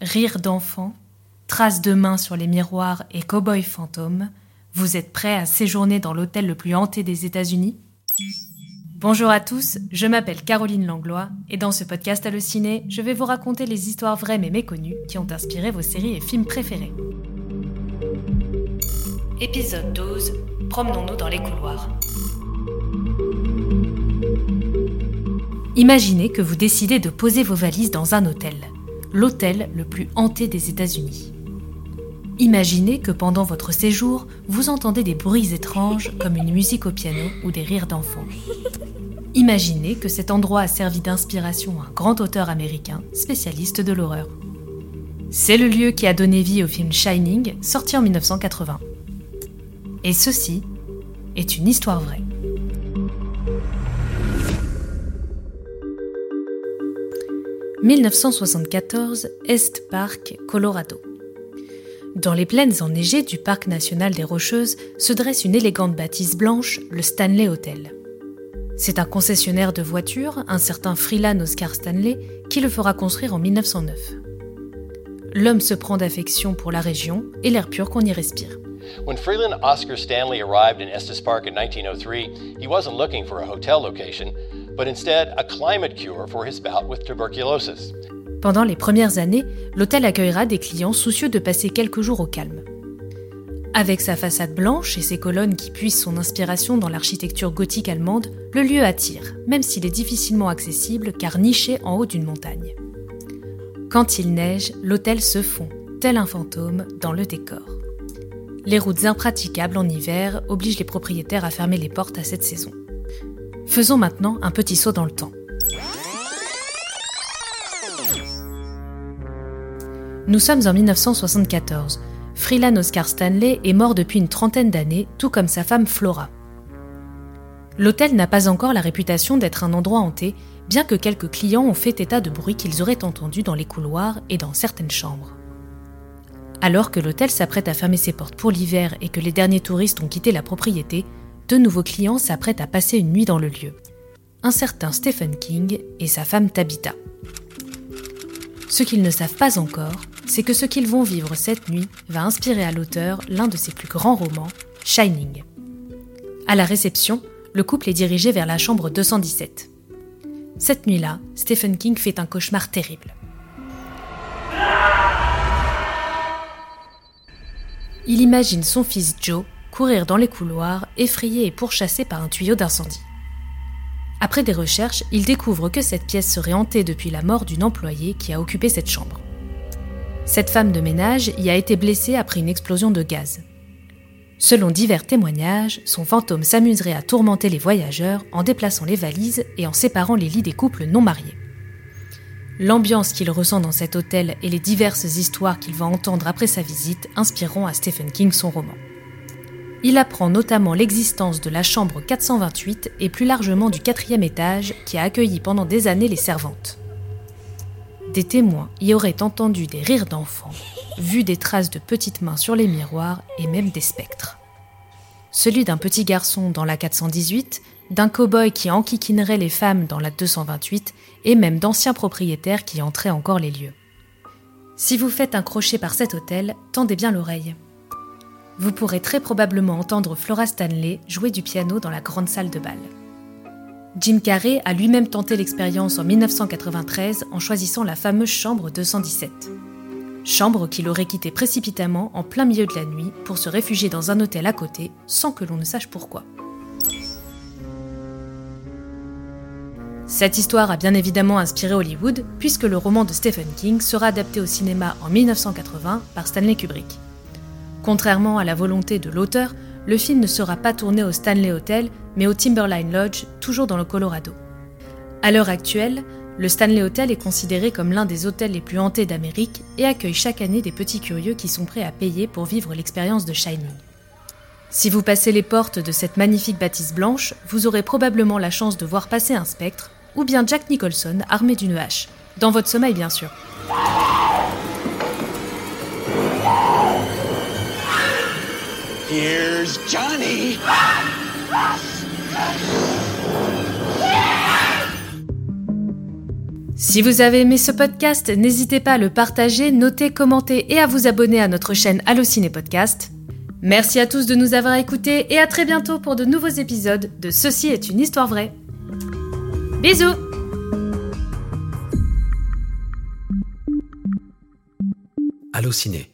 rire d'enfants, traces de mains sur les miroirs et cow-boy fantômes, vous êtes prêts à séjourner dans l'hôtel le plus hanté des États-Unis? Bonjour à tous, je m'appelle Caroline Langlois et dans ce podcast Ciné, je vais vous raconter les histoires vraies mais méconnues qui ont inspiré vos séries et films préférés. Épisode 12 Promenons-nous dans les couloirs. Imaginez que vous décidez de poser vos valises dans un hôtel l'hôtel le plus hanté des États-Unis. Imaginez que pendant votre séjour, vous entendez des bruits étranges comme une musique au piano ou des rires d'enfants. Imaginez que cet endroit a servi d'inspiration à un grand auteur américain spécialiste de l'horreur. C'est le lieu qui a donné vie au film Shining, sorti en 1980. Et ceci est une histoire vraie. 1974, Est Park, Colorado. Dans les plaines enneigées du parc national des Rocheuses se dresse une élégante bâtisse blanche, le Stanley Hotel. C'est un concessionnaire de voitures, un certain Freelan Oscar Stanley, qui le fera construire en 1909. L'homme se prend d'affection pour la région et l'air pur qu'on y respire. When Freeland Oscar Stanley arrived in Estes Park in 1903, he wasn't looking for a hotel location, but instead a climate cure for his bout with tuberculosis. Pendant les premières années, l'hôtel accueillera des clients soucieux de passer quelques jours au calme. Avec sa façade blanche et ses colonnes qui puisent son inspiration dans l'architecture gothique allemande, le lieu attire, même s'il est difficilement accessible car niché en haut d'une montagne. Quand il neige, l'hôtel se fond, tel un fantôme, dans le décor. Les routes impraticables en hiver obligent les propriétaires à fermer les portes à cette saison. Faisons maintenant un petit saut dans le temps. Nous sommes en 1974. Freelan Oscar Stanley est mort depuis une trentaine d'années, tout comme sa femme Flora. L'hôtel n'a pas encore la réputation d'être un endroit hanté, bien que quelques clients ont fait état de bruits qu'ils auraient entendus dans les couloirs et dans certaines chambres. Alors que l'hôtel s'apprête à fermer ses portes pour l'hiver et que les derniers touristes ont quitté la propriété, deux nouveaux clients s'apprêtent à passer une nuit dans le lieu. Un certain Stephen King et sa femme Tabitha. Ce qu'ils ne savent pas encore, c'est que ce qu'ils vont vivre cette nuit va inspirer à l'auteur l'un de ses plus grands romans, Shining. À la réception, le couple est dirigé vers la chambre 217. Cette nuit-là, Stephen King fait un cauchemar terrible. Il imagine son fils Joe courir dans les couloirs, effrayé et pourchassé par un tuyau d'incendie. Après des recherches, il découvre que cette pièce serait hantée depuis la mort d'une employée qui a occupé cette chambre. Cette femme de ménage y a été blessée après une explosion de gaz. Selon divers témoignages, son fantôme s'amuserait à tourmenter les voyageurs en déplaçant les valises et en séparant les lits des couples non mariés. L'ambiance qu'il ressent dans cet hôtel et les diverses histoires qu'il va entendre après sa visite inspireront à Stephen King son roman. Il apprend notamment l'existence de la chambre 428 et plus largement du quatrième étage qui a accueilli pendant des années les servantes. Des témoins y auraient entendu des rires d'enfants, vu des traces de petites mains sur les miroirs et même des spectres. Celui d'un petit garçon dans la 418, d'un cow-boy qui enquiquinerait les femmes dans la 228 et même d'anciens propriétaires qui entraient encore les lieux. Si vous faites un crochet par cet hôtel, tendez bien l'oreille vous pourrez très probablement entendre Flora Stanley jouer du piano dans la grande salle de bal. Jim Carrey a lui-même tenté l'expérience en 1993 en choisissant la fameuse chambre 217. Chambre qu'il aurait quittée précipitamment en plein milieu de la nuit pour se réfugier dans un hôtel à côté sans que l'on ne sache pourquoi. Cette histoire a bien évidemment inspiré Hollywood puisque le roman de Stephen King sera adapté au cinéma en 1980 par Stanley Kubrick. Contrairement à la volonté de l'auteur, le film ne sera pas tourné au Stanley Hotel, mais au Timberline Lodge, toujours dans le Colorado. À l'heure actuelle, le Stanley Hotel est considéré comme l'un des hôtels les plus hantés d'Amérique et accueille chaque année des petits curieux qui sont prêts à payer pour vivre l'expérience de Shining. Si vous passez les portes de cette magnifique bâtisse blanche, vous aurez probablement la chance de voir passer un spectre, ou bien Jack Nicholson armé d'une hache. Dans votre sommeil, bien sûr. Here's Johnny. Si vous avez aimé ce podcast, n'hésitez pas à le partager, noter, commenter et à vous abonner à notre chaîne Allociné Podcast. Merci à tous de nous avoir écoutés et à très bientôt pour de nouveaux épisodes de Ceci est une histoire vraie. Bisous Allociné